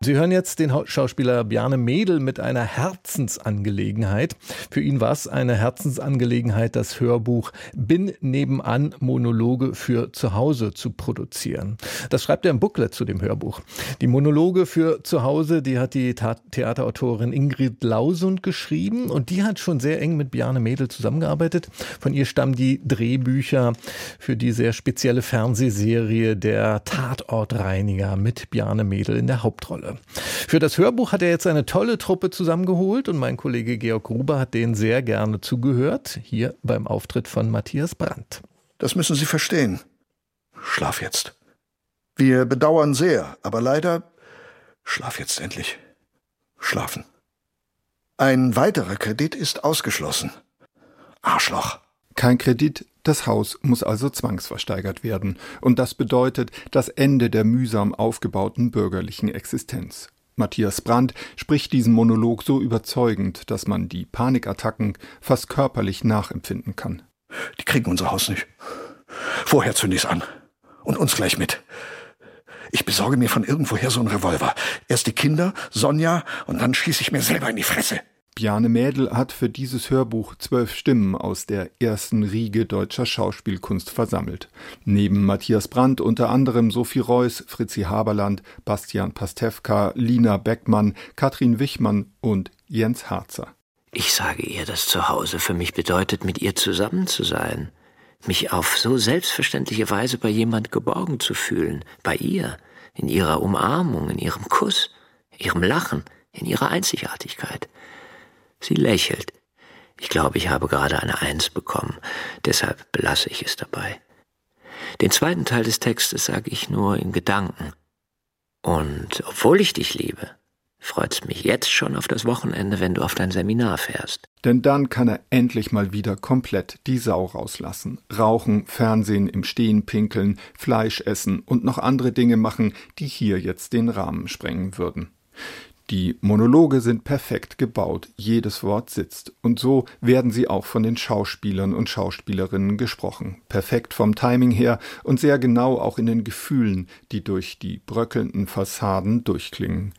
Sie hören jetzt den Schauspieler Bjarne Mädel mit einer Herzensangelegenheit. Für ihn war es eine Herzensangelegenheit, das Hörbuch Bin nebenan Monologe für zu Hause zu produzieren. Das schreibt er im Booklet zu dem Hörbuch. Die Monologe für zu Hause, die hat die Theaterautorin Ingrid Lausund geschrieben und die hat schon sehr eng mit Bjarne Mädel zusammengearbeitet. Von ihr stammen die Drehbücher für die sehr spezielle Fernsehserie Der Tatortreiniger mit Bjarne Mädel in der Hauptrolle. Für das Hörbuch hat er jetzt eine tolle Truppe zusammengeholt und mein Kollege Georg Gruber hat denen sehr gerne zugehört, hier beim Auftritt von Matthias Brandt. Das müssen Sie verstehen. Schlaf jetzt. Wir bedauern sehr, aber leider schlaf jetzt endlich. Schlafen. Ein weiterer Kredit ist ausgeschlossen. Arschloch. Kein Kredit, das Haus muss also zwangsversteigert werden, und das bedeutet das Ende der mühsam aufgebauten bürgerlichen Existenz. Matthias Brandt spricht diesen Monolog so überzeugend, dass man die Panikattacken fast körperlich nachempfinden kann. Die kriegen unser Haus nicht. Vorher zünd ich's an. Und uns gleich mit. Ich besorge mir von irgendwoher so einen Revolver. Erst die Kinder, Sonja, und dann schieße ich mir selber in die Fresse. Bjarne Mädel hat für dieses Hörbuch zwölf Stimmen aus der ersten Riege deutscher Schauspielkunst versammelt. Neben Matthias Brandt unter anderem Sophie Reuss, Fritzi Haberland, Bastian Pastewka, Lina Beckmann, Katrin Wichmann und Jens Harzer. Ich sage ihr, dass zu Hause für mich bedeutet, mit ihr zusammen zu sein, mich auf so selbstverständliche Weise bei jemand geborgen zu fühlen, bei ihr, in ihrer Umarmung, in ihrem Kuss, ihrem Lachen, in ihrer Einzigartigkeit. Sie lächelt. Ich glaube, ich habe gerade eine Eins bekommen, deshalb belasse ich es dabei. Den zweiten Teil des Textes sage ich nur in Gedanken. Und obwohl ich dich liebe, freut's mich jetzt schon auf das Wochenende, wenn du auf dein Seminar fährst. Denn dann kann er endlich mal wieder komplett die Sau rauslassen. Rauchen, Fernsehen, im Stehen pinkeln, Fleisch essen und noch andere Dinge machen, die hier jetzt den Rahmen sprengen würden. Die Monologe sind perfekt gebaut, jedes Wort sitzt, und so werden sie auch von den Schauspielern und Schauspielerinnen gesprochen. Perfekt vom Timing her und sehr genau auch in den Gefühlen, die durch die bröckelnden Fassaden durchklingen.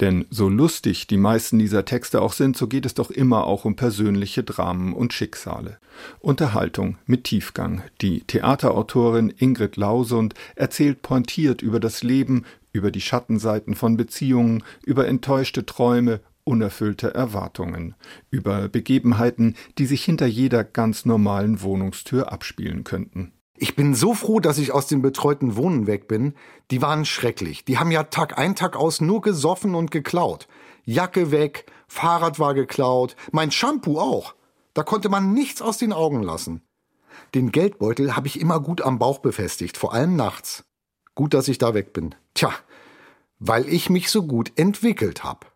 Denn so lustig die meisten dieser Texte auch sind, so geht es doch immer auch um persönliche Dramen und Schicksale. Unterhaltung mit Tiefgang. Die Theaterautorin Ingrid Lausund erzählt pointiert über das Leben, über die Schattenseiten von Beziehungen, über enttäuschte Träume, unerfüllte Erwartungen, über Begebenheiten, die sich hinter jeder ganz normalen Wohnungstür abspielen könnten. Ich bin so froh, dass ich aus dem betreuten Wohnen weg bin. Die waren schrecklich. Die haben ja Tag ein, Tag aus nur gesoffen und geklaut. Jacke weg, Fahrrad war geklaut, mein Shampoo auch. Da konnte man nichts aus den Augen lassen. Den Geldbeutel habe ich immer gut am Bauch befestigt, vor allem nachts. Gut, dass ich da weg bin. Tja, weil ich mich so gut entwickelt habe.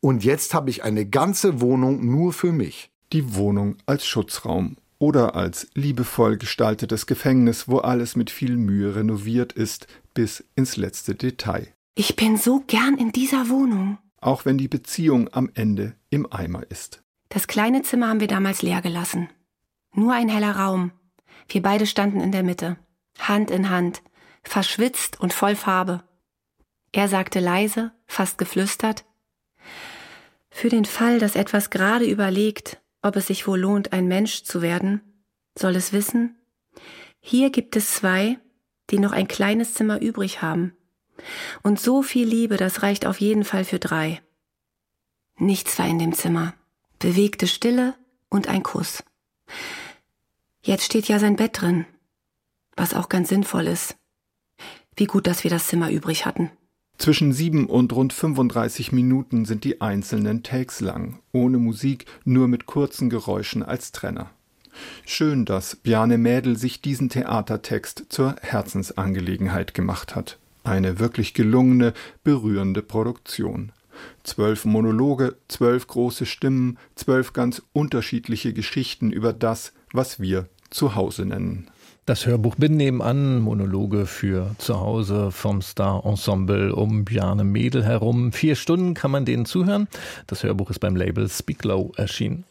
Und jetzt habe ich eine ganze Wohnung nur für mich. Die Wohnung als Schutzraum oder als liebevoll gestaltetes Gefängnis, wo alles mit viel Mühe renoviert ist, bis ins letzte Detail. Ich bin so gern in dieser Wohnung. Auch wenn die Beziehung am Ende im Eimer ist. Das kleine Zimmer haben wir damals leer gelassen. Nur ein heller Raum. Wir beide standen in der Mitte, Hand in Hand, verschwitzt und voll Farbe. Er sagte leise, fast geflüstert, Für den Fall, dass etwas gerade überlegt, ob es sich wohl lohnt, ein Mensch zu werden, soll es wissen, hier gibt es zwei, die noch ein kleines Zimmer übrig haben. Und so viel Liebe, das reicht auf jeden Fall für drei. Nichts war in dem Zimmer. Bewegte Stille und ein Kuss. Jetzt steht ja sein Bett drin, was auch ganz sinnvoll ist. Wie gut, dass wir das Zimmer übrig hatten. Zwischen sieben und rund 35 Minuten sind die einzelnen Takes lang, ohne Musik, nur mit kurzen Geräuschen als Trenner. Schön, dass Bjarne Mädel sich diesen Theatertext zur Herzensangelegenheit gemacht hat. Eine wirklich gelungene, berührende Produktion. Zwölf Monologe, zwölf große Stimmen, zwölf ganz unterschiedliche Geschichten über das, was wir zu Hause nennen. Das Hörbuch Bin nebenan, Monologe für zu Hause vom Star-Ensemble um Bjarne Mädel herum. Vier Stunden kann man denen zuhören. Das Hörbuch ist beim Label Speak Low erschienen.